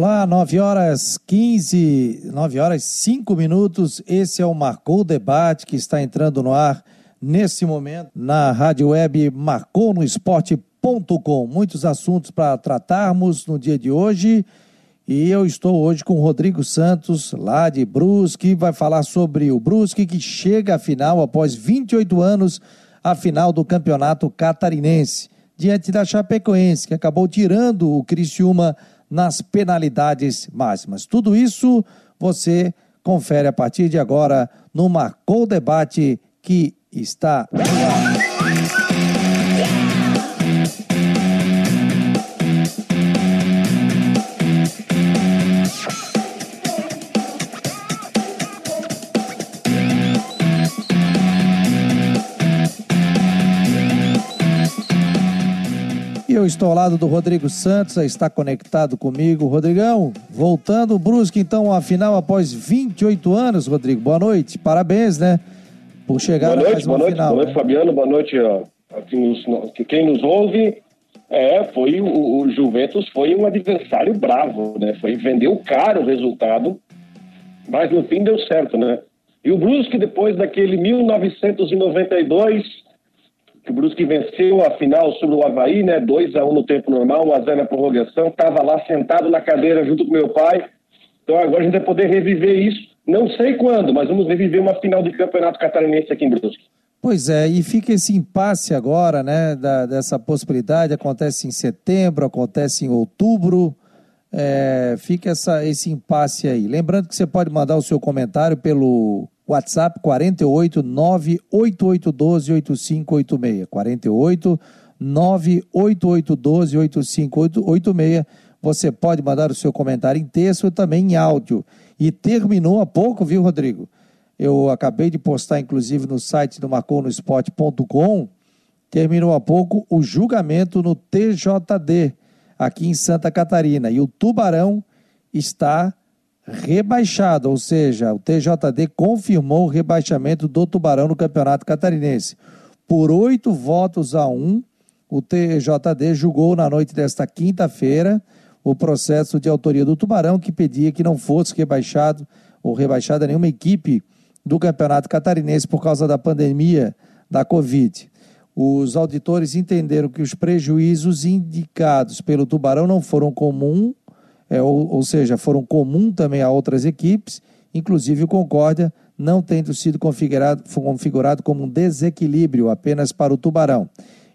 Olá, 9 horas 15, 9 horas 5 minutos. Esse é o Marcou Debate que está entrando no ar nesse momento na rádio web marconosport.com. Muitos assuntos para tratarmos no dia de hoje. E eu estou hoje com o Rodrigo Santos, lá de Brusque, vai falar sobre o Brusque que chega à final após 28 anos, à final do Campeonato Catarinense, diante da Chapecoense, que acabou tirando o Criciúma nas penalidades máximas. Tudo isso você confere a partir de agora no Marcou Debate que está. Eu estou ao lado do Rodrigo Santos, está conectado comigo. Rodrigão, voltando o Brusque então à final após 28 anos, Rodrigo. Boa noite, parabéns, né? Por chegar boa noite, boa uma noite, final. Boa noite, né? Fabiano, boa noite ó, a quem, nos, quem nos ouve. É, foi o, o Juventus foi um adversário bravo, né? Foi vendeu caro o resultado, mas no fim deu certo, né? E o Brusque depois daquele 1992 que o Brusque venceu a final sobre o Havaí, né? 2 a 1 no tempo normal, 1 a 0 na prorrogação. Estava lá sentado na cadeira junto com meu pai. Então agora a gente vai poder reviver isso. Não sei quando, mas vamos reviver uma final de campeonato catarinense aqui em Brusque. Pois é, e fica esse impasse agora, né, da, dessa possibilidade, acontece em setembro, acontece em outubro, é, fica essa, esse impasse aí. Lembrando que você pode mandar o seu comentário pelo WhatsApp 48 98812 8586. 48 98812 8586. Você pode mandar o seu comentário em texto e também em áudio. E terminou há pouco, viu, Rodrigo? Eu acabei de postar, inclusive, no site do marconosport.com. Terminou há pouco o julgamento no TJD, aqui em Santa Catarina. E o Tubarão está rebaixado, ou seja, o TJD confirmou o rebaixamento do Tubarão no Campeonato Catarinense. Por oito votos a um, o TJD julgou na noite desta quinta-feira o processo de autoria do Tubarão, que pedia que não fosse rebaixado ou rebaixada nenhuma equipe do Campeonato Catarinense por causa da pandemia da Covid. Os auditores entenderam que os prejuízos indicados pelo Tubarão não foram comuns é, ou, ou, seja, foram comum também a outras equipes, inclusive o Concórdia, não tendo sido configurado, configurado como um desequilíbrio apenas para o Tubarão.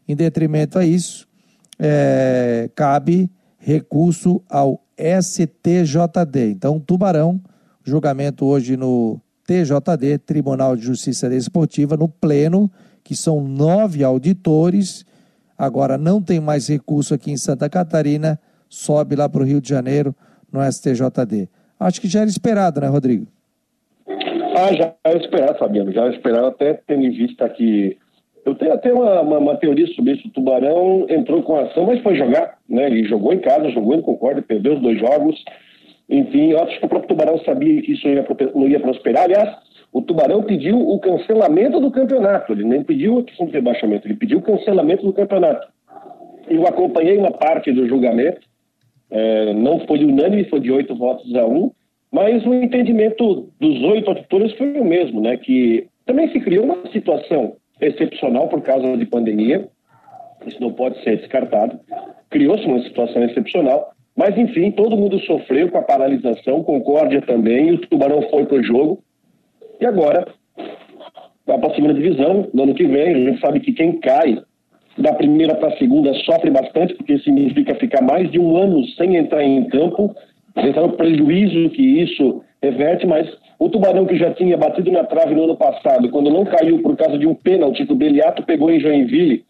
Em detrimento a isso, é, cabe recurso ao STJD. Então, Tubarão, julgamento hoje no TJD, Tribunal de Justiça Desportiva, no Pleno, que são nove auditores, agora não tem mais recurso aqui em Santa Catarina, sobe lá para o Rio de Janeiro no STJD. Acho que já era esperado, né, Rodrigo? Ah, já era esperado, Fabiano. Já era esperado, até tendo em vista que. Eu tenho até uma, uma, uma, teoria sobre isso. O Tubarão entrou com ação, mas foi jogar. Né? Ele jogou em casa, jogou em Concórdia, perdeu os dois jogos. Enfim, eu acho que o próprio Tubarão sabia que isso ia, não ia prosperar. Aliás, o Tubarão pediu o cancelamento do campeonato. Ele nem pediu a questão rebaixamento, ele pediu o cancelamento do campeonato. Eu acompanhei uma parte do julgamento é, não foi unânime, foi de oito votos a um, mas o entendimento dos oito auditores foi o mesmo, né? Que também se criou uma situação excepcional por causa de pandemia, isso não pode ser descartado. Criou-se uma situação excepcional, mas enfim, todo mundo sofreu com a paralisação, Concórdia também, o Tubarão foi para o jogo, e agora vai para a segunda divisão, no ano que vem, a gente sabe que quem cai da primeira para a segunda sofre bastante, porque significa ficar mais de um ano sem entrar em campo, pensar o prejuízo que isso reverte, mas o Tubarão que já tinha batido na trave no ano passado, quando não caiu por causa de um pênalti que o Beliato pegou em Joinville,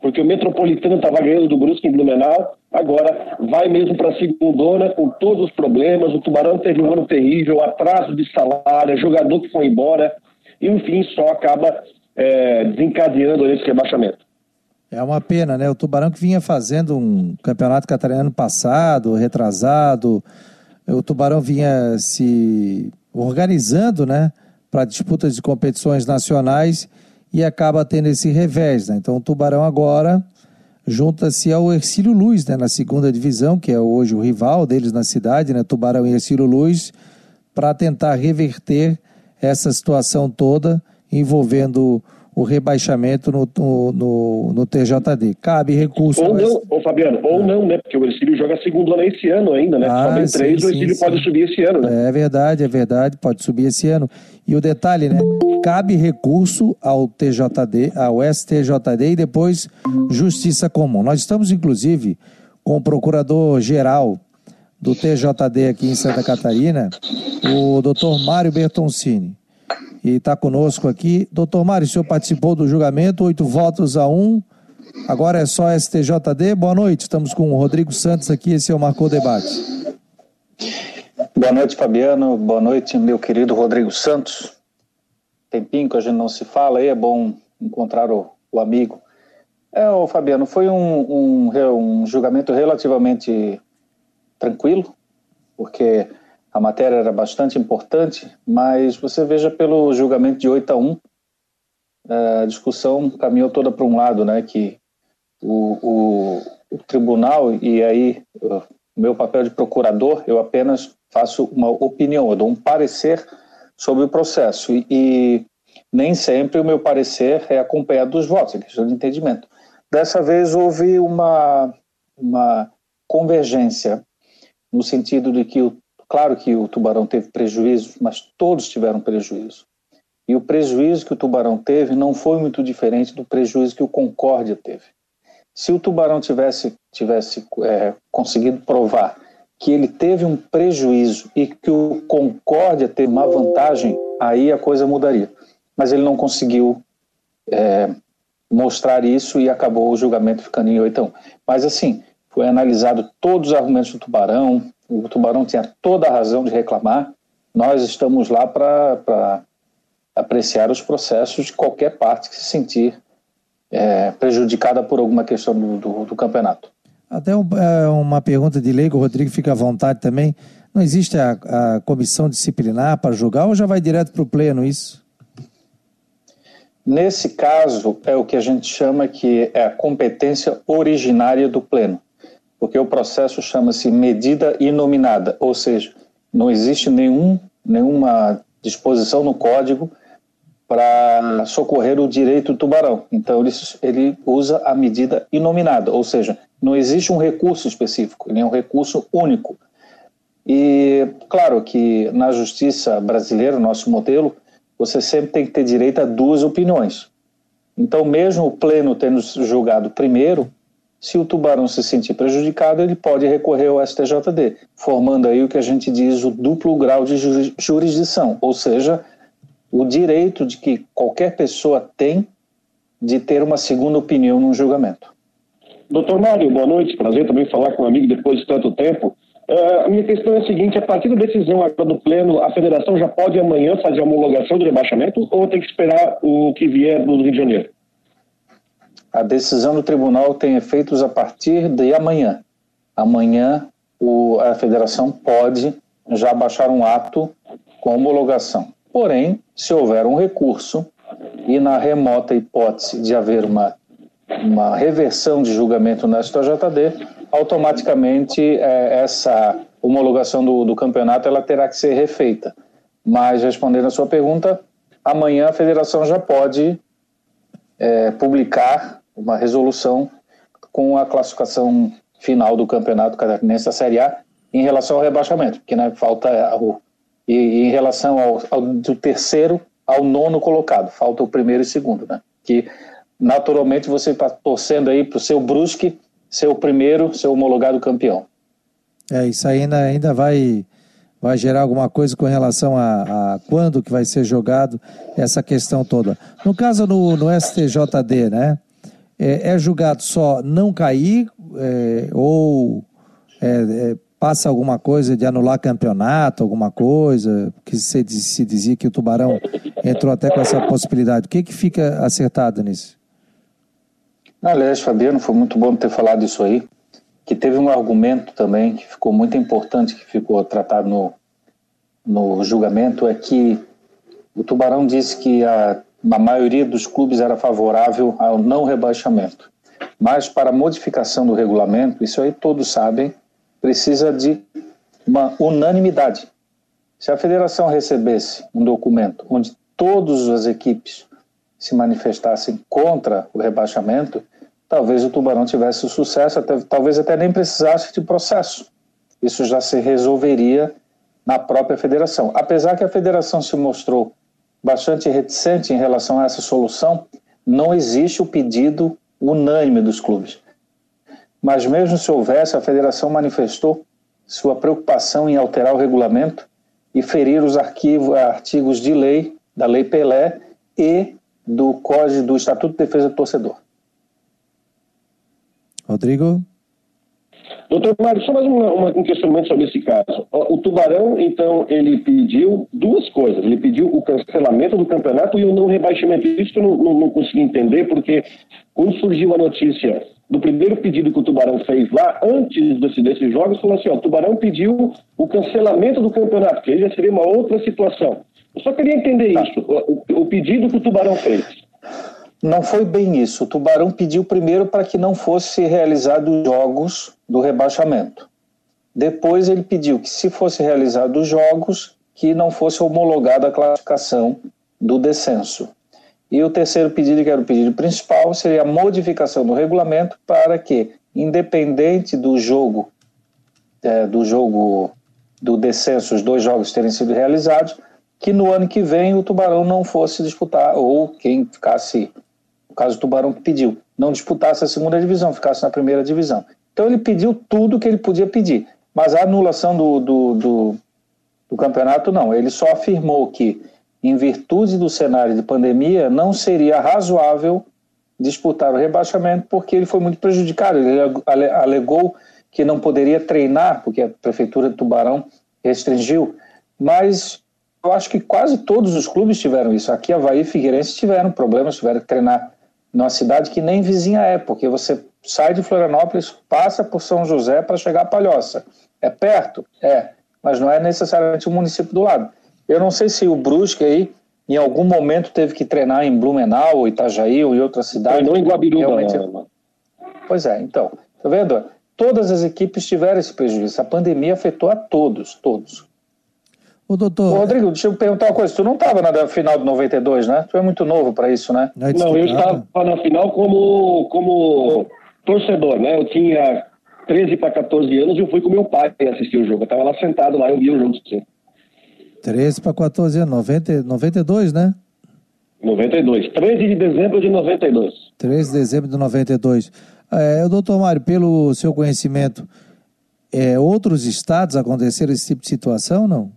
porque o Metropolitano estava ganhando do Brusque em Blumenau, agora vai mesmo para a segundona com todos os problemas, o Tubarão teve um ano terrível, atraso de salário, jogador que foi embora, enfim, só acaba é, desencadeando esse rebaixamento. É uma pena, né? O Tubarão que vinha fazendo um campeonato catarinano passado, retrasado, o Tubarão vinha se organizando, né, para disputas de competições nacionais e acaba tendo esse revés, né? Então o Tubarão agora junta-se ao Ercílio Luz, né, na segunda divisão, que é hoje o rival deles na cidade, né, Tubarão e Ercílio Luz, para tentar reverter essa situação toda envolvendo o rebaixamento no, no, no, TJD. Cabe recurso. Ou não, ô Fabiano, ou ah. não, né? Porque o Ercílio joga segundo ano esse ano ainda, né? Ah, Só três, sim, o Ercílio sim, pode sim. subir esse ano, né? É verdade, é verdade, pode subir esse ano. E o detalhe, né? Cabe recurso ao TJD, ao STJD e depois Justiça Comum. Nós estamos, inclusive, com o procurador-geral do TJD aqui em Santa Catarina, o doutor Mário Bertoncini e está conosco aqui. Doutor Mário, o senhor participou do julgamento, oito votos a um. Agora é só STJD. Boa noite, estamos com o Rodrigo Santos aqui, esse é o Marcou Debate. Boa noite, Fabiano. Boa noite, meu querido Rodrigo Santos. Tempinho que a gente não se fala aí, é bom encontrar o, o amigo. É, o Fabiano, foi um, um, um julgamento relativamente tranquilo, porque a matéria era bastante importante, mas você veja pelo julgamento de 8 a 1, eh, a discussão caminhou toda para um lado, né, que o, o, o tribunal, e aí o meu papel de procurador, eu apenas faço uma opinião, eu dou um parecer sobre o processo, e, e nem sempre o meu parecer é acompanhado dos votos, é questão de entendimento. Dessa vez houve uma, uma convergência, no sentido de que o Claro que o Tubarão teve prejuízo, mas todos tiveram prejuízo. E o prejuízo que o Tubarão teve não foi muito diferente do prejuízo que o Concórdia teve. Se o Tubarão tivesse, tivesse é, conseguido provar que ele teve um prejuízo e que o Concórdia teve uma vantagem, aí a coisa mudaria. Mas ele não conseguiu é, mostrar isso e acabou o julgamento ficando em 8 a 1. Mas assim, foi analisado todos os argumentos do Tubarão, o Tubarão tinha toda a razão de reclamar. Nós estamos lá para apreciar os processos de qualquer parte que se sentir é, prejudicada por alguma questão do, do, do campeonato. Até um, é, uma pergunta de leigo, o Rodrigo fica à vontade também. Não existe a, a comissão disciplinar para julgar ou já vai direto para o pleno isso? Nesse caso, é o que a gente chama que é a competência originária do pleno porque o processo chama-se medida inominada, ou seja, não existe nenhum, nenhuma disposição no código para socorrer o direito do tubarão. Então ele, ele usa a medida inominada, ou seja, não existe um recurso específico, ele é um recurso único. E claro que na justiça brasileira, nosso modelo, você sempre tem que ter direito a duas opiniões. Então, mesmo o pleno tendo julgado primeiro, se o tubarão se sentir prejudicado, ele pode recorrer ao STJD, formando aí o que a gente diz o duplo grau de jurisdição, ou seja, o direito de que qualquer pessoa tem de ter uma segunda opinião num julgamento. Doutor Mário, boa noite. Prazer também falar com um amigo depois de tanto tempo. Uh, a minha questão é a seguinte: a partir da decisão agora do Pleno, a federação já pode amanhã fazer a homologação do rebaixamento ou tem que esperar o que vier do Rio de Janeiro? A decisão do tribunal tem efeitos a partir de amanhã. Amanhã o, a federação pode já baixar um ato com homologação. Porém, se houver um recurso e na remota hipótese de haver uma, uma reversão de julgamento na STJD, automaticamente é, essa homologação do, do campeonato ela terá que ser refeita. Mas respondendo a sua pergunta, amanhã a federação já pode é, publicar uma resolução com a classificação final do campeonato catarinense da Série A em relação ao rebaixamento, porque né, falta o, e, e, em relação ao, ao, do terceiro ao nono colocado, falta o primeiro e segundo, né? Que naturalmente você está torcendo aí para o seu Brusque ser o primeiro, ser homologado campeão. É, isso ainda, ainda vai, vai gerar alguma coisa com relação a, a, quando que vai ser jogado essa questão toda. No caso no, no STJD, né? É, é julgado só não cair é, ou é, é, passa alguma coisa de anular campeonato, alguma coisa, que se, se dizia que o Tubarão entrou até com essa possibilidade. O que, que fica acertado nisso? Aliás, Fabiano, foi muito bom ter falado isso aí, que teve um argumento também que ficou muito importante, que ficou tratado no, no julgamento, é que o Tubarão disse que a a maioria dos clubes era favorável ao não rebaixamento. Mas para modificação do regulamento, isso aí todos sabem, precisa de uma unanimidade. Se a federação recebesse um documento onde todas as equipes se manifestassem contra o rebaixamento, talvez o Tubarão tivesse sucesso, até, talvez até nem precisasse de processo. Isso já se resolveria na própria federação. Apesar que a federação se mostrou bastante reticente em relação a essa solução, não existe o pedido unânime dos clubes. Mas mesmo se houvesse, a federação manifestou sua preocupação em alterar o regulamento e ferir os arquivos, artigos de lei, da Lei Pelé e do Código do Estatuto de Defesa do Torcedor. Rodrigo? Doutor Mário, só mais uma, um questionamento sobre esse caso. O Tubarão, então, ele pediu duas coisas. Ele pediu o cancelamento do campeonato e o não rebaixamento. Isso eu não, não, não consegui entender, porque quando surgiu a notícia do primeiro pedido que o Tubarão fez lá, antes desse, desses jogos, falou assim, ó, o Tubarão pediu o cancelamento do campeonato, que aí já seria uma outra situação. Eu só queria entender tá. isso, o, o pedido que o Tubarão fez. Não foi bem isso. O Tubarão pediu primeiro para que não fosse realizado jogos do rebaixamento. Depois ele pediu que se fosse realizado jogos, que não fosse homologada a classificação do descenso. E o terceiro pedido, que era o pedido principal, seria a modificação do regulamento para que, independente do jogo, é, do jogo do descenso, os dois jogos terem sido realizados, que no ano que vem o Tubarão não fosse disputar, ou quem ficasse no caso do Tubarão que pediu, não disputasse a segunda divisão, ficasse na primeira divisão. Então ele pediu tudo que ele podia pedir, mas a anulação do, do, do, do campeonato não. Ele só afirmou que, em virtude do cenário de pandemia, não seria razoável disputar o rebaixamento porque ele foi muito prejudicado. Ele alegou que não poderia treinar, porque a prefeitura de Tubarão restringiu, mas eu acho que quase todos os clubes tiveram isso. Aqui, Havaí e Figueirense tiveram problemas, tiveram que treinar numa cidade que nem vizinha é, porque você sai de Florianópolis, passa por São José para chegar a Palhoça. É perto? É, mas não é necessariamente o município do lado. Eu não sei se o Brusque aí, em algum momento, teve que treinar em Blumenau, ou Itajaí ou em outra cidade. Treinou em Guabiruba. Realmente... Pois é, então, tá vendo? Todas as equipes tiveram esse prejuízo. A pandemia afetou a todos, todos. O doutor. Ô, Rodrigo, deixa eu perguntar uma coisa. Tu não estava na final de 92, né? Tu é muito novo para isso, né? Não, eu estava na final como, como torcedor, né? Eu tinha 13 para 14 anos e eu fui com meu pai assistir o jogo. Eu estava lá sentado lá, eu vi o jogo. Sim. 13 para 14 anos, 90, 92, né? 92. 13 de dezembro de 92. 13 de dezembro de 92. É, doutor Mário, pelo seu conhecimento, é, outros estados aconteceram esse tipo de situação, não?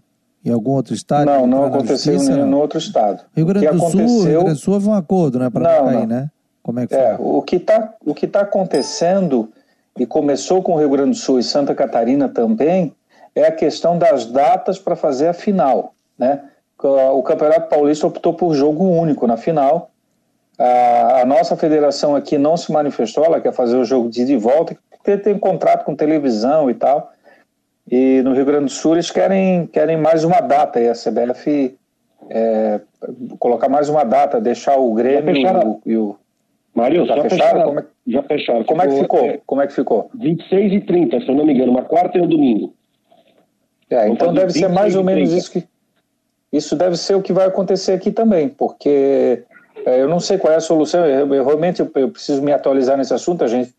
Em algum outro estado? Não, não aconteceu em nenhum outro estado. Rio Grande do Sul, Rio Grande do Sul houve um acordo, né, para não, não cair, né? Como é que é, foi? o que está tá acontecendo e começou com o Rio Grande do Sul e Santa Catarina também é a questão das datas para fazer a final, né? O Campeonato Paulista optou por jogo único na final. A, a nossa federação aqui não se manifestou, ela quer fazer o jogo de ida e volta, porque tem um contrato com televisão e tal. E no Rio Grande do Sul eles querem, querem mais uma data, e a CBF é, colocar mais uma data, deixar o Grêmio e o, e o. Mário, já, já fecharam? fecharam? Como é, já fecharam. Como ficou, é que ficou? É, Como é que ficou? 26 e 30, se eu não me engano, uma quarta e um domingo. É, então deve ser mais ou menos isso que. Isso deve ser o que vai acontecer aqui também, porque é, eu não sei qual é a solução, eu, eu realmente eu, eu preciso me atualizar nesse assunto, a gente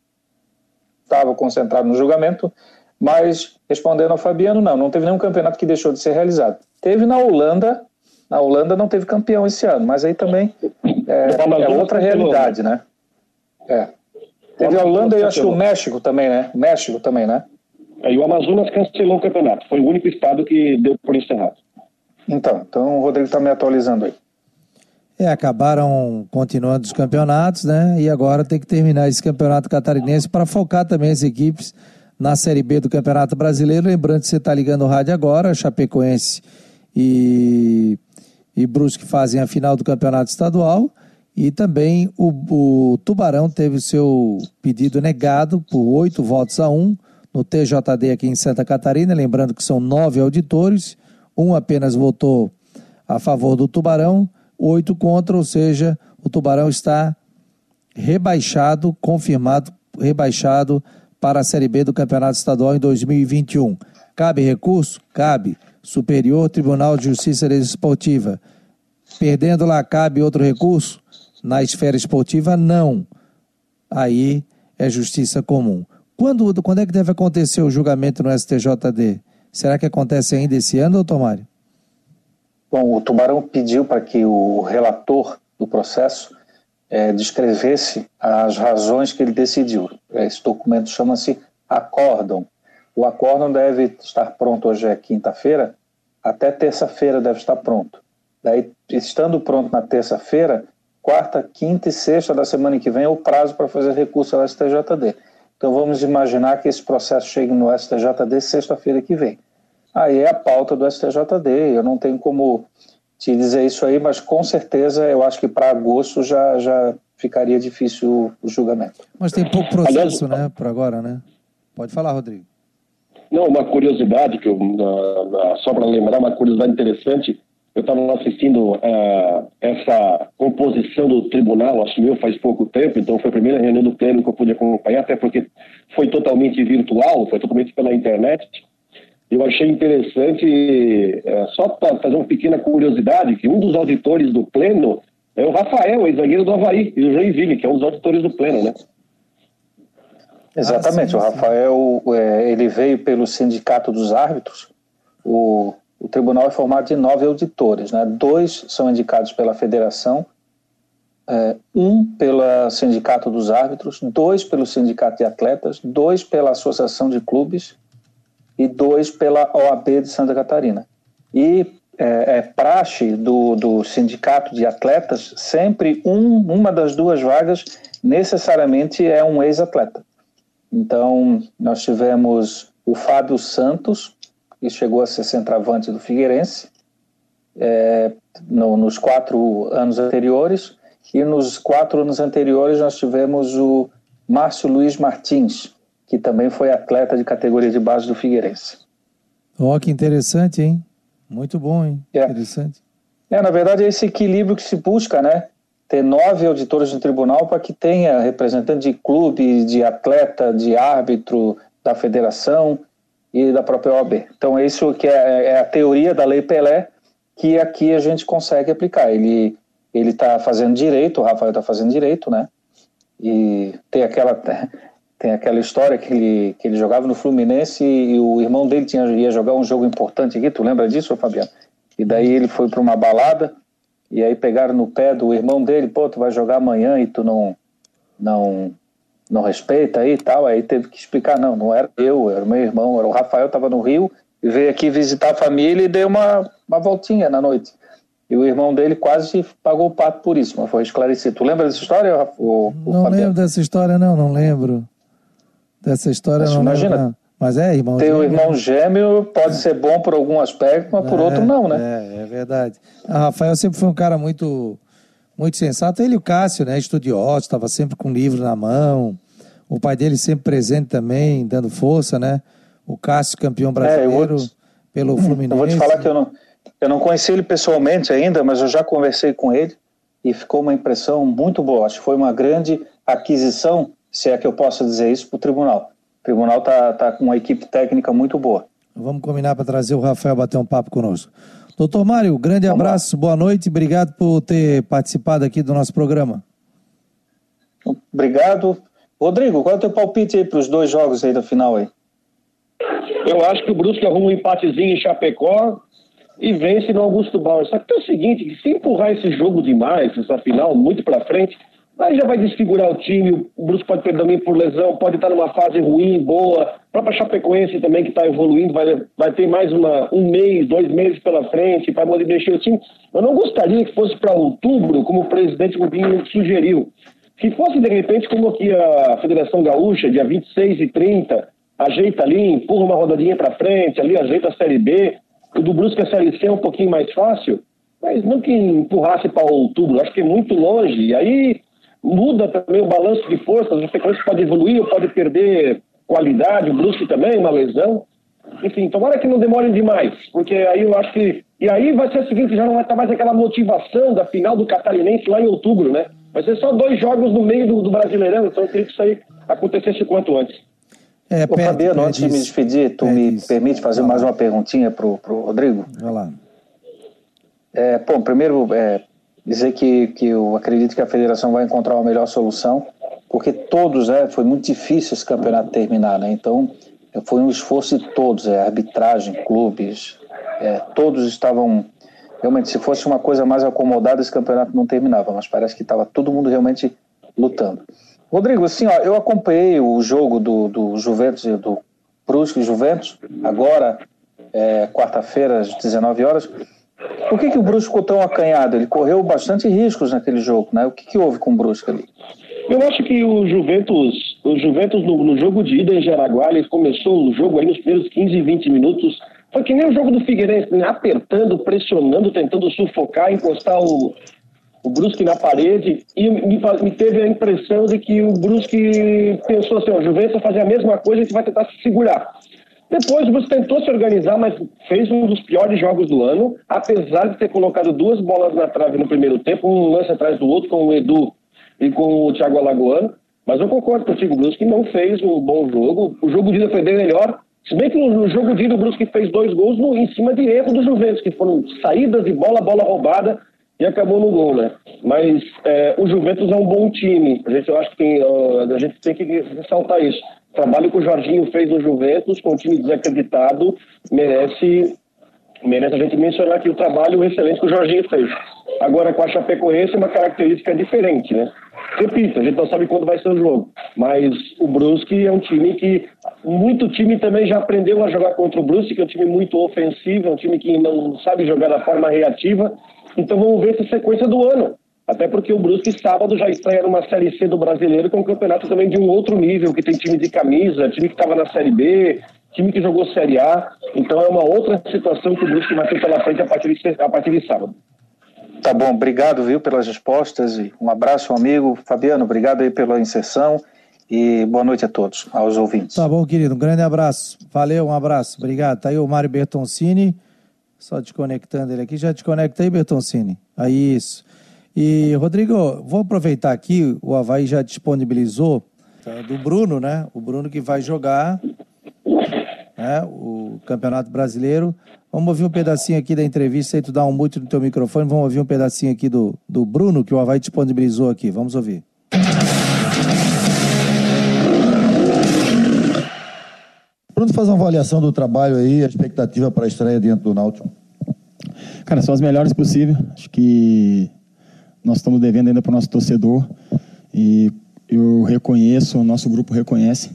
estava concentrado no julgamento, mas, respondendo ao Fabiano, não, não teve nenhum campeonato que deixou de ser realizado. Teve na Holanda, na Holanda não teve campeão esse ano, mas aí também é, é outra realidade, né? É. Teve a Holanda e acho que o México também, né? O México também, né? Aí o Amazonas cancelou o campeonato. Foi o único estado que deu por encerrado. Então, então o Rodrigo está me atualizando aí. É, acabaram continuando os campeonatos, né? E agora tem que terminar esse campeonato catarinense para focar também as equipes na Série B do Campeonato Brasileiro. Lembrando que você está ligando o rádio agora, Chapecoense e, e Brusque fazem a final do Campeonato Estadual. E também o, o Tubarão teve o seu pedido negado por oito votos a um no TJD aqui em Santa Catarina. Lembrando que são nove auditores, um apenas votou a favor do Tubarão, oito contra, ou seja, o Tubarão está rebaixado, confirmado, rebaixado para a Série B do Campeonato Estadual em 2021. Cabe recurso? Cabe. Superior Tribunal de Justiça Desportiva. Perdendo lá, cabe outro recurso? Na esfera esportiva, não. Aí é justiça comum. Quando, quando é que deve acontecer o julgamento no STJD? Será que acontece ainda esse ano, doutor Mário? Bom, o Tubarão pediu para que o relator do processo é, descrevesse as razões que ele decidiu. Esse documento chama-se acórdão. O acórdão deve estar pronto hoje é quinta-feira, até terça-feira deve estar pronto. Daí, estando pronto na terça-feira, quarta, quinta e sexta da semana que vem é o prazo para fazer recurso ao STJD. Então vamos imaginar que esse processo chegue no STJD sexta-feira que vem. Aí é a pauta do STJD. Eu não tenho como te dizer isso aí, mas com certeza eu acho que para agosto já, já ficaria difícil o julgamento. Mas tem pouco processo, Aliás, né, por agora, né? Pode falar, Rodrigo. Não, uma curiosidade, que eu, só para lembrar, uma curiosidade interessante, eu estava assistindo uh, essa composição do tribunal, assumiu faz pouco tempo, então foi a primeira reunião do pleno que eu pude acompanhar, até porque foi totalmente virtual, foi totalmente pela internet. Eu achei interessante, uh, só para fazer uma pequena curiosidade, que um dos auditores do pleno é o Rafael, ex-zagueiro do Havaí, e o Joinville, que é um dos auditores do pleno, né? Exatamente, ah, sim, sim. o Rafael é, ele veio pelo Sindicato dos Árbitros, o o tribunal é formado de nove auditores, né? dois são indicados pela federação, é, um pelo sindicato dos árbitros, dois pelo sindicato de atletas, dois pela associação de clubes e dois pela OAB de Santa Catarina. E é, é praxe do, do sindicato de atletas, sempre um, uma das duas vagas necessariamente é um ex-atleta. Então, nós tivemos o Fábio Santos, e chegou a ser centroavante do Figueirense é, no, nos quatro anos anteriores. E nos quatro anos anteriores nós tivemos o Márcio Luiz Martins, que também foi atleta de categoria de base do Figueirense. Ó, oh, que interessante, hein? Muito bom, hein? É. Interessante. É, na verdade, é esse equilíbrio que se busca, né? Ter nove auditores no tribunal para que tenha representante de clube, de atleta, de árbitro, da federação, e da própria OAB. Então, é isso que é, é, a teoria da Lei Pelé, que aqui a gente consegue aplicar. Ele ele está fazendo direito, o Rafael está fazendo direito, né? E tem aquela tem aquela história que ele, que ele jogava no Fluminense e, o irmão dele tinha, ia jogar um jogo importante aqui, tu lembra disso, Fabiano? E daí ele foi para uma balada e aí pegaram no pé do irmão dele, pô, tu vai jogar amanhã e tu não não não respeita aí e tal. Aí teve que explicar: não, não era eu, era meu irmão, era o Rafael, estava no Rio e veio aqui visitar a família e deu uma, uma voltinha na noite. E o irmão dele quase pagou o pato por isso, mas foi esclarecido. Tu lembra dessa história? O, o não Fabiano? lembro dessa história, não, não lembro. Dessa história mas, não imagina. Não. Mas é, irmão Ter o irmão gêmeo pode ser bom por algum aspecto, mas por é, outro não, né? É, é verdade. O Rafael sempre foi um cara muito muito sensato. Ele e o Cássio, né, estudioso, estava sempre com o livro na mão. O pai dele sempre presente também, dando força, né? O Cássio, campeão brasileiro é, pelo Fluminense. Eu vou te falar que eu não, eu não conheci ele pessoalmente ainda, mas eu já conversei com ele e ficou uma impressão muito boa. Acho que foi uma grande aquisição, se é que eu posso dizer isso, para o tribunal. O tribunal está tá com uma equipe técnica muito boa. Vamos combinar para trazer o Rafael bater um papo conosco. Doutor Mário, grande Vamos abraço, lá. boa noite, obrigado por ter participado aqui do nosso programa. Obrigado. Rodrigo, qual é o teu palpite aí para os dois jogos aí da final aí? Eu acho que o Brusque arruma um empatezinho em Chapecó e vence no Augusto Bauer. Só que é o seguinte, que se empurrar esse jogo demais, essa final, muito para frente, Aí já vai desfigurar o time, o Brusque pode perder também por lesão, pode estar numa fase ruim, boa. A própria Chapecoense também, que está evoluindo, vai, vai ter mais uma, um mês, dois meses pela frente para poder mexer o time. Eu não gostaria que fosse para outubro, como o presidente Rubinho sugeriu. Se fosse, de repente, como aqui a Federação Gaúcha, dia 26 e 30, ajeita ali, empurra uma rodadinha para frente, ali ajeita a Série B. O do Brusque a Série C é um pouquinho mais fácil, mas não que empurrasse para outubro, acho que é muito longe. E aí muda também o balanço de forças, o Chapecoense pode evoluir ou pode perder qualidade, o Brusque também, uma lesão. Enfim, tomara que não demorem demais, porque aí eu acho que. E aí vai ser o seguinte: já não vai estar mais aquela motivação da final do Catarinense lá em outubro, né? Vai ser só dois jogos no meio do, do Brasileirão, então eu queria que isso aí acontecesse quanto antes. É, Ô, Fabiano, antes de me despedir, tu me isso. permite fazer mais uma perguntinha para o Rodrigo? Vai lá. É, bom, primeiro, é, dizer que, que eu acredito que a federação vai encontrar uma melhor solução, porque todos, né, foi muito difícil esse campeonato terminar, né? Então, foi um esforço de todos, é, arbitragem, clubes, é, todos estavam realmente, se fosse uma coisa mais acomodada, esse campeonato não terminava, mas parece que estava todo mundo realmente lutando. Rodrigo, assim, ó, eu acompanhei o jogo do, do Juventus e do Brusque Juventus, agora, é, quarta-feira, às 19 horas. Por que, que o Brusque ficou tão acanhado? Ele correu bastante riscos naquele jogo, né? O que, que houve com o Brusque ali? Eu acho que o Juventus, o Juventus no, no jogo de ida em Jaraguá, ele começou o jogo aí nos primeiros 15, 20 minutos foi que nem o jogo do Figueirense, né? apertando, pressionando, tentando sufocar, encostar o, o Brusque na parede e me, me, teve a impressão de que o Brusque pensou assim, o Juventus vai fazer a mesma coisa e vai tentar se segurar. Depois o Brusque tentou se organizar, mas fez um dos piores jogos do ano, apesar de ter colocado duas bolas na trave no primeiro tempo, um lance atrás do outro com o Edu e com o Thiago Alagoano. Mas eu concordo contigo, o Brusque não fez um bom jogo. O jogo de ida foi bem melhor, se bem que no jogo de ida o Brusque fez dois gols no, em cima de erro do Juventus, que foram saídas de bola, bola roubada e acabou no gol, né? Mas é, o Juventus é um bom time. A gente, eu acho que tem, a gente tem que ressaltar isso. O trabalho que o Jorginho fez no Juventus, com um time desacreditado, merece, merece a gente mencionar aqui o trabalho excelente que o Jorginho fez. Agora, com a Chapecoense, uma característica diferente, né? Repito, a gente não sabe quando vai ser o jogo, mas o Brusque é um time que muito time também já aprendeu a jogar contra o Brusque, que é um time muito ofensivo, é um time que não sabe jogar da forma reativa. Então vamos ver essa sequência do ano. Até porque o Brusque sábado já estreia numa Série C do Brasileiro, que é um campeonato também de um outro nível, que tem time de camisa, time que estava na Série B, time que jogou Série A. Então é uma outra situação que o Brusque vai ter pela frente a partir de, a partir de sábado. Tá bom, obrigado, viu, pelas respostas e um abraço, amigo. Fabiano, obrigado aí pela inserção e boa noite a todos, aos ouvintes. Tá bom, querido, um grande abraço. Valeu, um abraço, obrigado. Tá aí o Mário Bertoncini, só desconectando ele aqui. Já te conecta aí, Bertoncini? Aí, isso. E, Rodrigo, vou aproveitar aqui, o Havaí já disponibilizou tá, do Bruno, né? O Bruno que vai jogar né, o Campeonato Brasileiro. Vamos ouvir um pedacinho aqui da entrevista aí, tu dá um mute no teu microfone. Vamos ouvir um pedacinho aqui do, do Bruno, que o Havaí disponibilizou aqui. Vamos ouvir. Bruno, faz uma avaliação do trabalho aí, a expectativa para a estreia dentro do Náutico. Cara, são as melhores possíveis. Acho que nós estamos devendo ainda para o nosso torcedor. E eu reconheço, o nosso grupo reconhece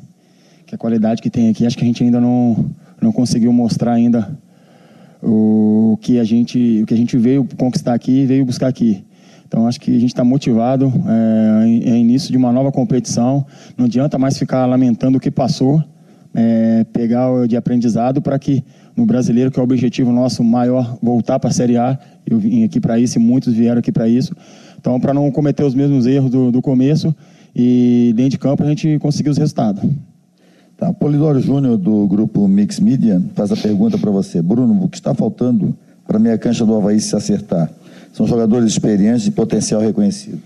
que a qualidade que tem aqui, acho que a gente ainda não, não conseguiu mostrar ainda o que a gente o que a gente veio conquistar aqui, veio buscar aqui. Então acho que a gente está motivado, é, é início de uma nova competição. Não adianta mais ficar lamentando o que passou, é, pegar de aprendizado para que no brasileiro, que é o objetivo nosso maior, voltar para a Série A. Eu vim aqui para isso e muitos vieram aqui para isso. Então, para não cometer os mesmos erros do, do começo e dentro de campo a gente conseguir os resultados. Tá, Polidoro Júnior, do grupo Mix Media, faz a pergunta para você. Bruno, o que está faltando para a meia cancha do Havaí se acertar? São jogadores experientes e potencial reconhecido.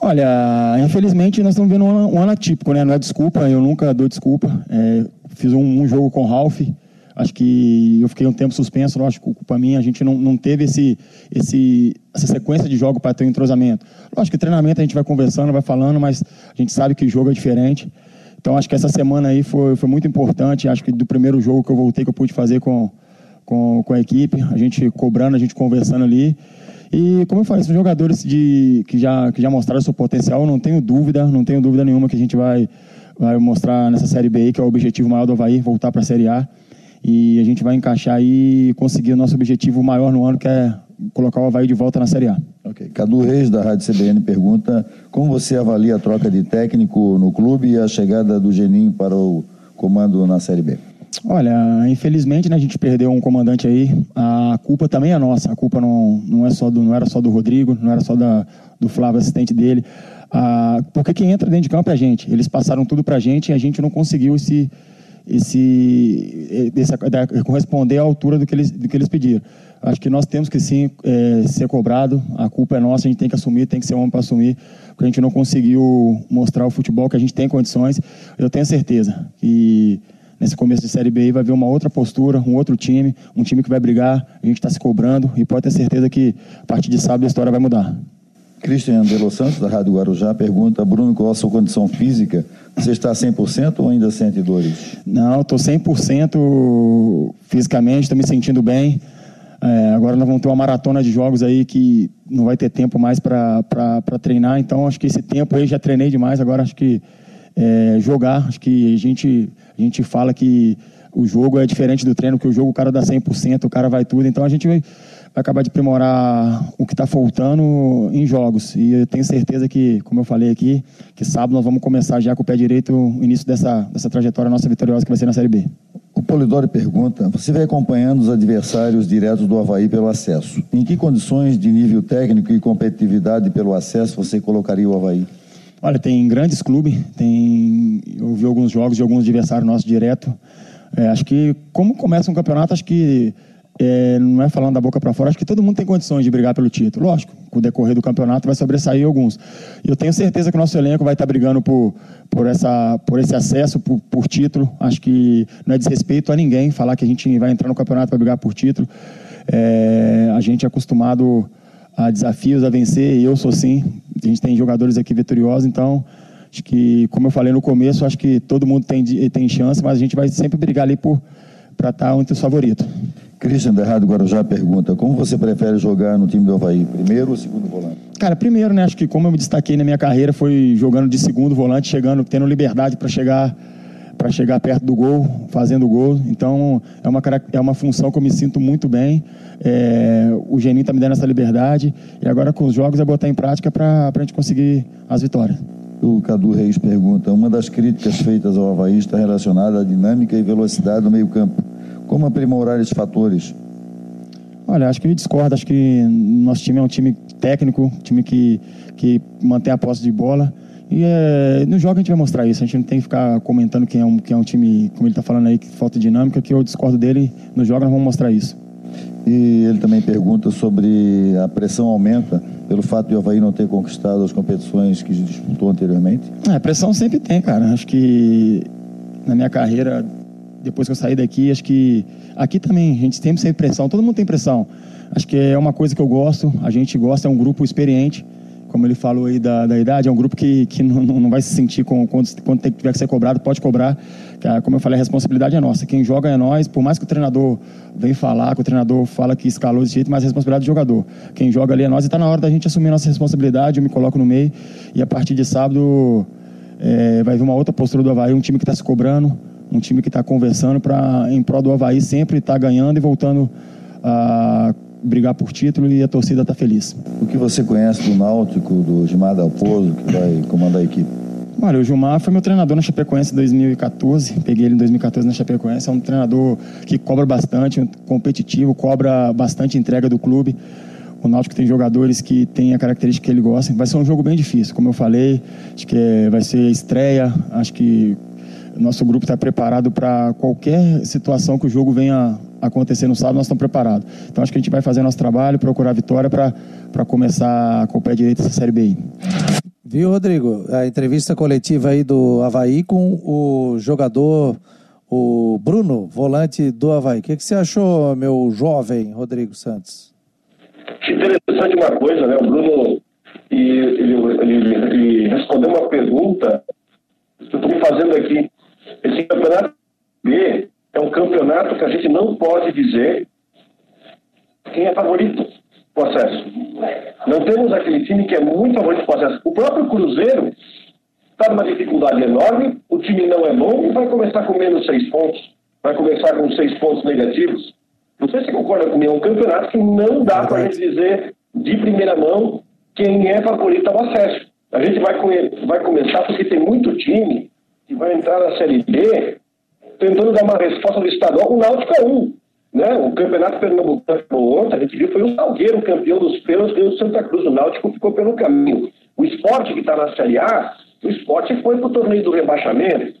Olha, infelizmente nós estamos vendo um ano, um ano atípico, né? Não é desculpa, eu nunca dou desculpa. É, fiz um, um, jogo com o Ralph, acho que eu fiquei um tempo suspenso, lógico, culpa minha, a gente não, não teve esse, esse, essa sequência de jogo para ter um entrosamento. Lógico que treinamento a gente vai conversando, vai falando, mas a gente sabe que jogo é diferente. Então acho que essa semana aí foi, foi muito importante. Acho que do primeiro jogo que eu voltei, que eu pude fazer com, com, com a equipe, a gente cobrando, a gente conversando ali. E como eu falei, são jogadores de, que, já, que já mostraram seu potencial, não tenho dúvida, não tenho dúvida nenhuma que a gente vai, vai mostrar nessa Série B, que é o objetivo maior do Havaí, voltar para a Série A. E a gente vai encaixar e conseguir o nosso objetivo maior no ano, que é colocar o Havaí de volta na Série A. Ok. Cadu Reis, da Rádio CBN, pergunta como você avalia a troca de técnico no clube e a chegada do Geninho para o comando na Série B? Olha, infelizmente né, a gente perdeu um comandante aí. A culpa também é nossa. A culpa não, não, é só do, não era só do Rodrigo, não era só da, do Flávio, assistente dele. Ah, porque quem entra dentro de campo é a gente. Eles passaram tudo pra gente e a gente não conseguiu esse, esse, esse corresponder à altura do que eles, do que eles pediram. Acho que nós temos que sim é, ser cobrado, a culpa é nossa, a gente tem que assumir, tem que ser homem para assumir, porque a gente não conseguiu mostrar o futebol que a gente tem condições. Eu tenho certeza que nesse começo de Série B vai ver uma outra postura, um outro time, um time que vai brigar, a gente está se cobrando e pode ter certeza que a partir de sábado a história vai mudar. Cristian Delo Santos, da Rádio Guarujá, pergunta, Bruno, qual a sua condição física? Você está 100% ou ainda sente dores? Não, estou 100% fisicamente, estou me sentindo bem. É, agora nós vamos ter uma maratona de jogos aí que não vai ter tempo mais para treinar, então acho que esse tempo aí já treinei demais, agora acho que é, jogar, acho que a gente, a gente fala que o jogo é diferente do treino, que o jogo o cara dá 100%, o cara vai tudo, então a gente vai acabar de aprimorar o que está faltando em jogos. E eu tenho certeza que, como eu falei aqui, que sábado nós vamos começar já com o pé direito o início dessa, dessa trajetória nossa vitoriosa que vai ser na Série B. O Polidori pergunta: você vem acompanhando os adversários diretos do Havaí pelo acesso. Em que condições de nível técnico e competitividade pelo acesso você colocaria o Havaí? Olha, tem grandes clubes, tem... eu vi alguns jogos de alguns adversários nossos direto. É, acho que, como começa um campeonato, acho que é, não é falando da boca para fora, acho que todo mundo tem condições de brigar pelo título. Lógico, com o decorrer do campeonato vai sobressair alguns. E eu tenho certeza que o nosso elenco vai estar brigando por, por, essa, por esse acesso, por, por título. Acho que não é desrespeito a ninguém falar que a gente vai entrar no campeonato para brigar por título. É, a gente é acostumado a desafios, a vencer, e eu sou sim. A gente tem jogadores aqui vitoriosos, então acho que, como eu falei no começo, acho que todo mundo tem, tem chance, mas a gente vai sempre brigar ali para estar entre os favoritos. Christian Derrado Guarujá pergunta: como você prefere jogar no time do Havaí? Primeiro ou segundo volante? Cara, primeiro, né? Acho que como eu me destaquei na minha carreira foi jogando de segundo volante, chegando, tendo liberdade para chegar para chegar perto do gol, fazendo gol. Então é uma, é uma função que eu me sinto muito bem. É, o Geninho está me dando essa liberdade e agora com os jogos é botar em prática para a gente conseguir as vitórias. O Cadu Reis pergunta: uma das críticas feitas ao Havaí está relacionada à dinâmica e velocidade do meio-campo como aprimorar esses fatores? Olha, acho que eu discordo. Acho que nosso time é um time técnico, time que, que mantém a posse de bola. E é, no jogo a gente vai mostrar isso. A gente não tem que ficar comentando que é um, que é um time, como ele está falando aí, que falta dinâmica, que eu discordo dele. No jogo nós vamos mostrar isso. E ele também pergunta sobre a pressão aumenta pelo fato de o Havaí não ter conquistado as competições que disputou anteriormente? É, a pressão sempre tem, cara. Acho que na minha carreira depois que eu saí daqui, acho que aqui também a gente sempre tem pressão, todo mundo tem pressão. Acho que é uma coisa que eu gosto, a gente gosta, é um grupo experiente, como ele falou aí da, da idade, é um grupo que, que não, não vai se sentir com, quando, quando tem, tiver que ser cobrado, pode cobrar. Como eu falei, a responsabilidade é nossa. Quem joga é nós, por mais que o treinador vem falar, que o treinador fala que escalou desse jeito, mas a responsabilidade do jogador. Quem joga ali é nós e está na hora da gente assumir nossa responsabilidade, eu me coloco no meio e a partir de sábado é, vai vir uma outra postura do Havaí, um time que está se cobrando, um time que está conversando para em prol do Havaí sempre estar tá ganhando e voltando a brigar por título e a torcida está feliz. O que você conhece do Náutico, do Gilmar Dalpozo, que vai comandar a equipe? Olha, o Gilmar foi meu treinador na Chapecoense em 2014. Peguei ele em 2014 na Chapecoense. É um treinador que cobra bastante, competitivo, cobra bastante entrega do clube. O Náutico tem jogadores que têm a característica que ele gosta. Vai ser um jogo bem difícil, como eu falei. Acho que é, vai ser estreia. Acho que nosso grupo está preparado para qualquer situação que o jogo venha acontecer no sábado, nós estamos preparados. Então acho que a gente vai fazer nosso trabalho, procurar a vitória para começar com o pé direito essa Série B aí. Viu, Rodrigo? A entrevista coletiva aí do Havaí com o jogador, o Bruno, volante do Havaí. O que, que você achou, meu jovem Rodrigo Santos? Interessante uma coisa, né? O Bruno ele, ele, ele respondeu uma pergunta que eu estou me fazendo aqui. Esse campeonato B é um campeonato que a gente não pode dizer quem é favorito o acesso. Não temos aquele time que é muito favorito o acesso. O próprio Cruzeiro está numa dificuldade enorme, o time não é bom e vai começar com menos seis pontos. Vai começar com seis pontos negativos. Não sei se concorda comigo, é um campeonato que não dá para a gente dizer de primeira mão quem é favorito ao acesso. A gente vai, vai começar porque tem muito time que vai entrar na Série B tentando dar uma resposta do estadual. O Náutico é um. Né? O Campeonato Pernambucano ontem, a gente viu, foi o Salgueiro, campeão dos pelos, ganhou o Santa Cruz. O Náutico ficou pelo caminho. O esporte que está na Série A, o esporte foi para o torneio do rebaixamento.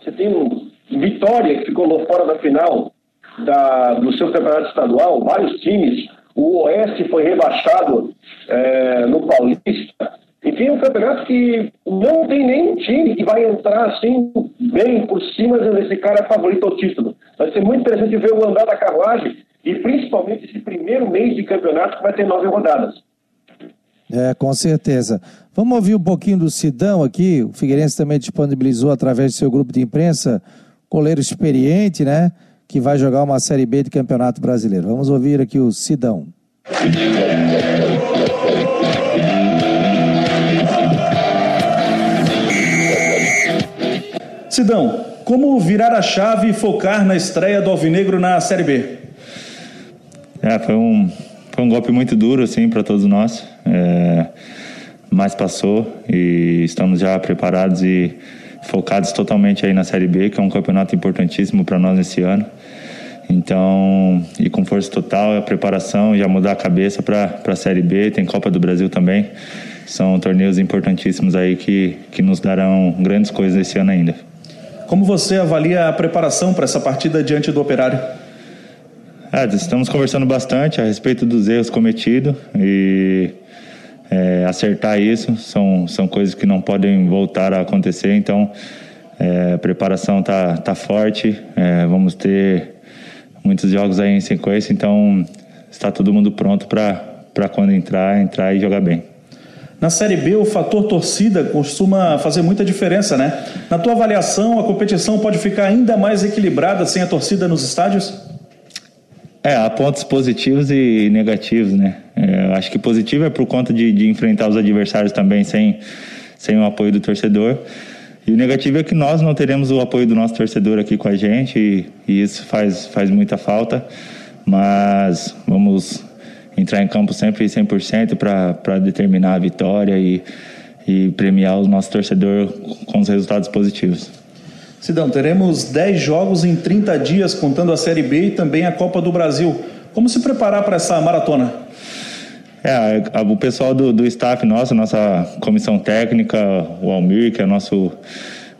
Você tem um Vitória, que ficou fora da final da, do seu campeonato estadual, vários times. O Oeste foi rebaixado é, no Paulista. Enfim, é um campeonato que não tem nenhum time que vai entrar assim, bem por cima, dizendo esse cara é favorito ao título. Vai ser muito interessante ver o andar da carruagem e principalmente esse primeiro mês de campeonato que vai ter nove rodadas. É, com certeza. Vamos ouvir um pouquinho do Sidão aqui. O Figueirense também disponibilizou através do seu grupo de imprensa, coleiro experiente, né? Que vai jogar uma Série B de Campeonato Brasileiro. Vamos ouvir aqui o Sidão. Sidão, como virar a chave e focar na estreia do Alvinegro na Série B? É, foi um, foi um golpe muito duro assim para todos nós, é, mas passou e estamos já preparados e focados totalmente aí na Série B, que é um campeonato importantíssimo para nós nesse ano. Então, e com força total, a preparação, já mudar a cabeça para a Série B, tem Copa do Brasil também. São torneios importantíssimos aí que, que nos darão grandes coisas esse ano ainda. Como você avalia a preparação para essa partida diante do Operário? É, estamos conversando bastante a respeito dos erros cometidos e é, acertar isso são, são coisas que não podem voltar a acontecer. Então, é, a preparação tá, tá forte, é, vamos ter muitos jogos aí em sequência, então está todo mundo pronto para quando entrar, entrar e jogar bem. Na Série B, o fator torcida costuma fazer muita diferença, né? Na tua avaliação, a competição pode ficar ainda mais equilibrada sem a torcida nos estádios? É, há pontos positivos e negativos, né? É, acho que positivo é por conta de, de, enfrentar os adversários também sem, sem o apoio do torcedor. E o negativo é que nós não teremos o apoio do nosso torcedor aqui com a gente e, e isso faz, faz muita falta. Mas vamos entrar em campo sempre 100% para determinar a vitória e, e premiar o nosso torcedor com os resultados positivos. Sidão, teremos 10 jogos em 30 dias, contando a Série B e também a Copa do Brasil. Como se preparar para essa maratona? É, o pessoal do, do staff nosso, nossa comissão técnica, o Almir, que é o nosso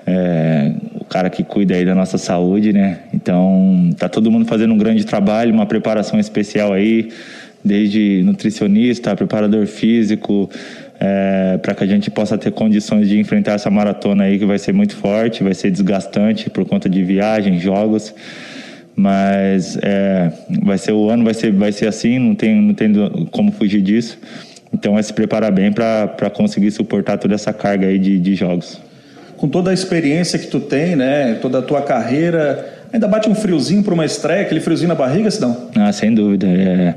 é, o cara que cuida aí da nossa saúde, né? Então, tá todo mundo fazendo um grande trabalho, uma preparação especial aí desde nutricionista, preparador físico, é, para que a gente possa ter condições de enfrentar essa maratona aí que vai ser muito forte, vai ser desgastante por conta de viagem, jogos, mas é, vai ser o ano vai ser vai ser assim, não tem não tem como fugir disso. Então é se preparar bem para conseguir suportar toda essa carga aí de, de jogos. Com toda a experiência que tu tem, né, toda a tua carreira, ainda bate um friozinho para uma estreia, aquele friozinho na barriga, Sidão? Ah, sem dúvida. É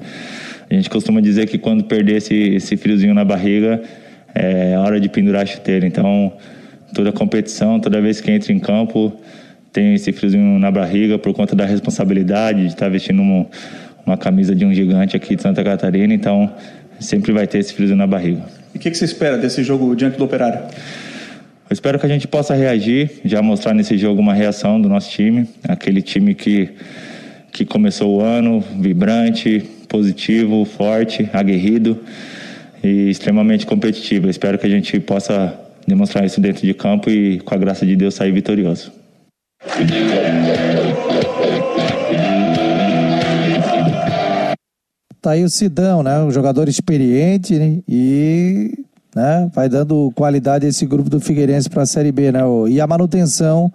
a gente costuma dizer que quando perder esse, esse friozinho na barriga, é hora de pendurar a chuteira. Então, toda competição, toda vez que entra em campo, tem esse friozinho na barriga por conta da responsabilidade de estar vestindo uma, uma camisa de um gigante aqui de Santa Catarina. Então, sempre vai ter esse friozinho na barriga. E o que, que você espera desse jogo diante do Operário? Eu espero que a gente possa reagir, já mostrar nesse jogo uma reação do nosso time, aquele time que, que começou o ano vibrante, positivo, forte, aguerrido e extremamente competitivo. Eu espero que a gente possa demonstrar isso dentro de campo e, com a graça de Deus, sair vitorioso. Tá aí o Sidão, né? Um jogador experiente né? e né? vai dando qualidade a esse grupo do Figueirense para a Série B, né? E a manutenção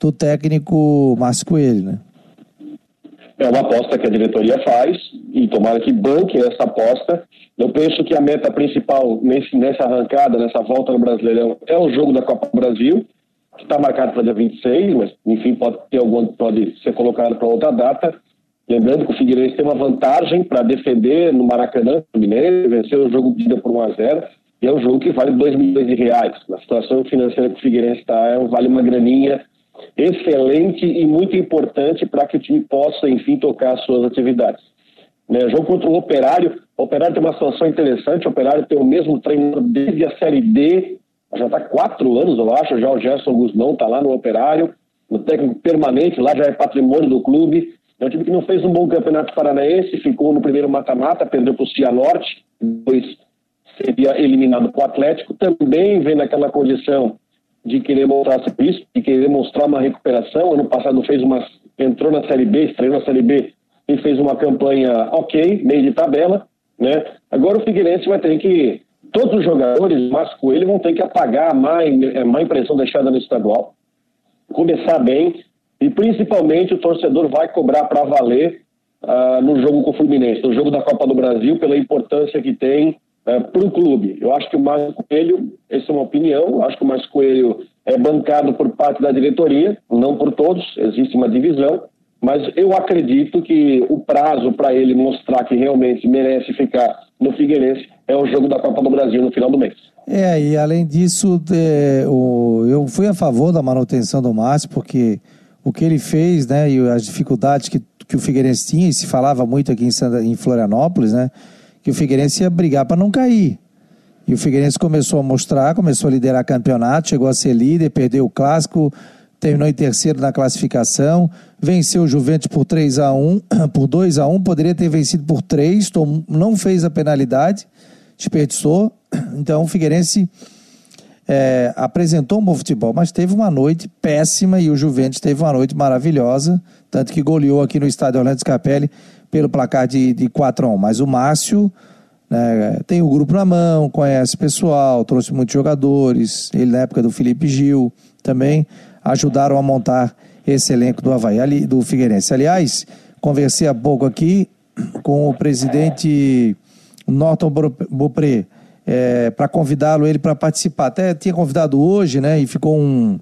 do técnico Márcio Coelho, né? É uma aposta que a diretoria faz e tomara que banque essa aposta. Eu penso que a meta principal nesse, nessa arrancada, nessa volta no Brasileirão, é o jogo da Copa do Brasil, que está marcado para dia 26, mas enfim, pode ter algum, pode ser colocado para outra data. Lembrando que o Figueirense tem uma vantagem para defender no Maracanã, no Mineiro, vencer o jogo de por 1 a 0 e é um jogo que vale 2 milhões de reais. Na situação financeira que o Figueirense está, é, vale uma graninha excelente e muito importante para que o time possa, enfim, tocar as suas atividades. Né, jogo contra o Operário, o Operário tem uma situação interessante, o Operário tem o mesmo treinador desde a Série D, já está quatro anos, eu acho, já o Gerson Guzmão está lá no Operário, no técnico permanente, lá já é patrimônio do clube, é um time que não fez um bom campeonato paranaense, ficou no primeiro mata-mata, perdeu para o Cianorte, depois seria eliminado para o Atlético, também vem naquela condição de querer mostrar serviço, de querer mostrar uma recuperação. Ano passado fez uma, entrou na Série B, estreou na Série B e fez uma campanha ok, meio de tabela, né? Agora o Figueirense vai ter que todos os jogadores, mas Coelho, vão ter que apagar a má, a má impressão deixada no estadual, começar bem e principalmente o torcedor vai cobrar para valer uh, no jogo com o Fluminense, no jogo da Copa do Brasil, pela importância que tem ah, para o clube. Eu acho que o Márcio Coelho, essa é uma opinião, acho que o Márcio Coelho é bancado por parte da diretoria, não por todos, existe uma divisão, mas eu acredito que o prazo para ele mostrar que realmente merece ficar no Figueirense é o jogo da Copa do Brasil no final do mês. É, e além disso, é, eu fui a favor da manutenção do Márcio, porque o que ele fez, né, e as dificuldades que, que o Figueirense tinha, e se falava muito aqui em Florianópolis, né, que o Figueirense ia brigar para não cair. E o Figueirense começou a mostrar, começou a liderar campeonato, chegou a ser líder, perdeu o clássico, terminou em terceiro na classificação, venceu o Juventus por 3 a 1 por 2 a 1 poderia ter vencido por 3, não fez a penalidade, desperdiçou. Então o Figueirense é, apresentou um bom futebol, mas teve uma noite péssima e o Juventus teve uma noite maravilhosa, tanto que goleou aqui no estádio Orlando Scapelli pelo placar de, de 4 a 1 Mas o Márcio né, tem o grupo na mão, conhece pessoal, trouxe muitos jogadores, ele na época do Felipe Gil também ajudaram a montar esse elenco do Havaí, ali, do Figueirense. Aliás, conversei há pouco aqui com o presidente Norton Beaupré, é, para convidá-lo ele para participar. Até tinha convidado hoje, né? E ficou um.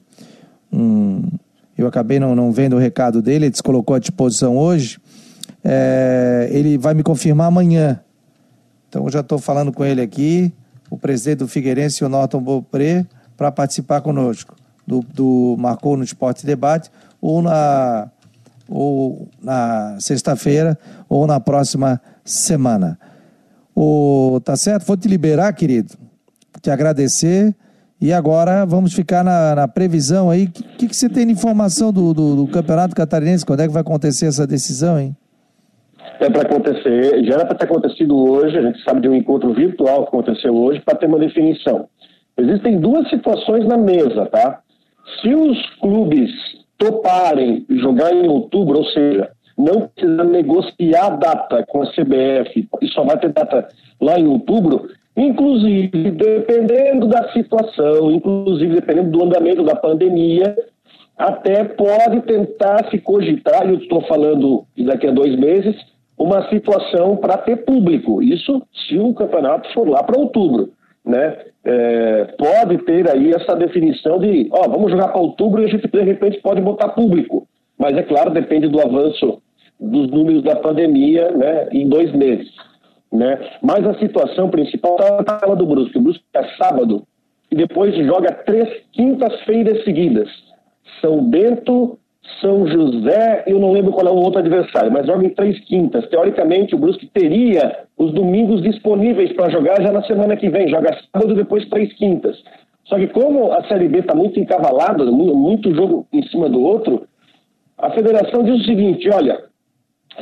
um eu acabei não, não vendo o recado dele, ele se colocou à disposição hoje. É, ele vai me confirmar amanhã. Então eu já estou falando com ele aqui, o presidente do Figueirense, o Norton Beaupré, para participar conosco do, do Marcou no Esporte Debate, ou na, ou na sexta-feira, ou na próxima semana. O, tá certo? Vou te liberar, querido. Te agradecer. E agora vamos ficar na, na previsão aí. O que, que, você tem de informação do, do, do, Campeonato Catarinense? Quando é que vai acontecer essa decisão, hein? É para acontecer, já era para ter acontecido hoje, a gente sabe de um encontro virtual que aconteceu hoje, para ter uma definição. Existem duas situações na mesa, tá? Se os clubes toparem jogar em outubro, ou seja, não precisa negociar data com a CBF e só vai ter data lá em outubro, inclusive dependendo da situação, inclusive dependendo do andamento da pandemia, até pode tentar se cogitar, e eu estou falando daqui a dois meses, uma situação para ter público. Isso se o campeonato for lá para outubro. Né? É, pode ter aí essa definição de, ó, vamos jogar para outubro e a gente de repente pode botar público. Mas é claro, depende do avanço dos números da pandemia né, em dois meses. Né? Mas a situação principal está na tabela do Brusque. O Brusque é sábado e depois joga três quintas-feiras seguidas. São Bento, São José eu não lembro qual é o outro adversário, mas joga em três quintas. Teoricamente, o Brusque teria os domingos disponíveis para jogar já na semana que vem. Joga sábado depois três quintas. Só que como a Série B está muito encavalada, muito jogo em cima do outro, a federação diz o seguinte, olha,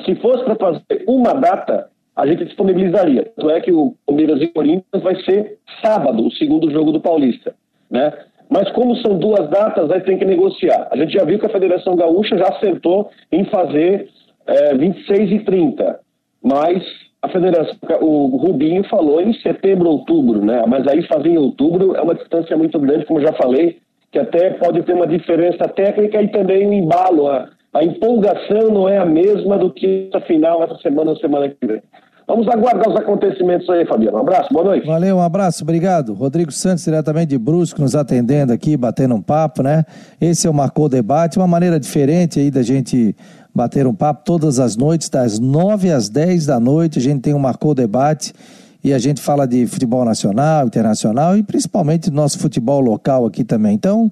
se fosse para fazer uma data, a gente disponibilizaria. Tanto é que o Palmeiras e Corinthians vai ser sábado, o segundo jogo do Paulista, né? Mas como são duas datas, aí tem que negociar. A gente já viu que a Federação Gaúcha já acertou em fazer é, 26 e 30, mas a Federação, o Rubinho falou em setembro, outubro, né? Mas aí fazer em outubro é uma distância muito grande, como já falei, que até pode ter uma diferença técnica e também um embalo. A, a empolgação não é a mesma do que essa final, essa semana, semana que vem. Vamos aguardar os acontecimentos aí, Fabiano. Um abraço, boa noite. Valeu, um abraço, obrigado. Rodrigo Santos, diretamente de Brusque, nos atendendo aqui, batendo um papo, né? Esse é o Marcou Debate, uma maneira diferente aí da gente bater um papo todas as noites, das nove às dez da noite, a gente tem um Marcou Debate e a gente fala de futebol nacional, internacional e principalmente do nosso futebol local aqui também. Então,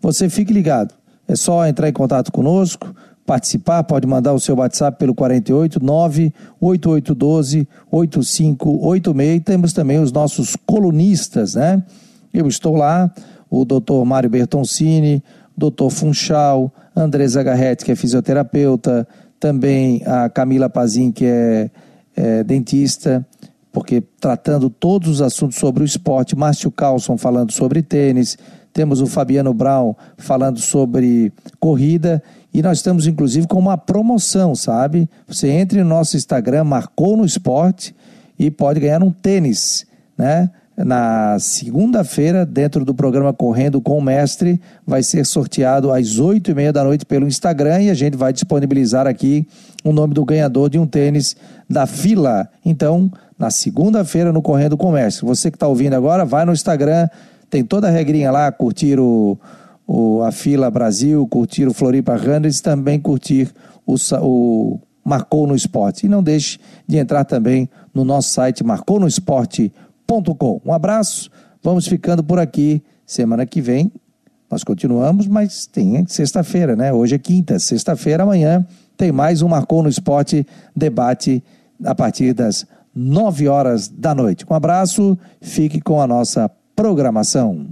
você fique ligado. É só entrar em contato conosco, participar, pode mandar o seu WhatsApp pelo 48 98812 8586. E temos também os nossos colunistas, né? Eu estou lá, o doutor Mário Bertoncini, doutor Funchal, André Zagarretti, que é fisioterapeuta, também a Camila Pazin, que é, é dentista, porque tratando todos os assuntos sobre o esporte, Márcio Carlson falando sobre tênis, temos o Fabiano Brown falando sobre corrida e nós estamos inclusive com uma promoção, sabe? Você entre no nosso Instagram, marcou no esporte e pode ganhar um tênis, né? Na segunda-feira, dentro do programa Correndo com o Mestre, vai ser sorteado às oito e meia da noite pelo Instagram e a gente vai disponibilizar aqui o nome do ganhador de um tênis da fila. Então, na segunda-feira, no Correndo com o Mestre. Você que está ouvindo agora, vai no Instagram, tem toda a regrinha lá, curtir o, o, a fila Brasil, curtir o Floripa Runners, também curtir o, o Marcou no Esporte. E não deixe de entrar também no nosso site marconosport.com. Um abraço, vamos ficando por aqui. Semana que vem nós continuamos, mas tem sexta-feira, né? Hoje é quinta, sexta-feira, amanhã tem mais um Marcou no Esporte debate a partir das nove horas da noite. Um abraço, fique com a nossa programação.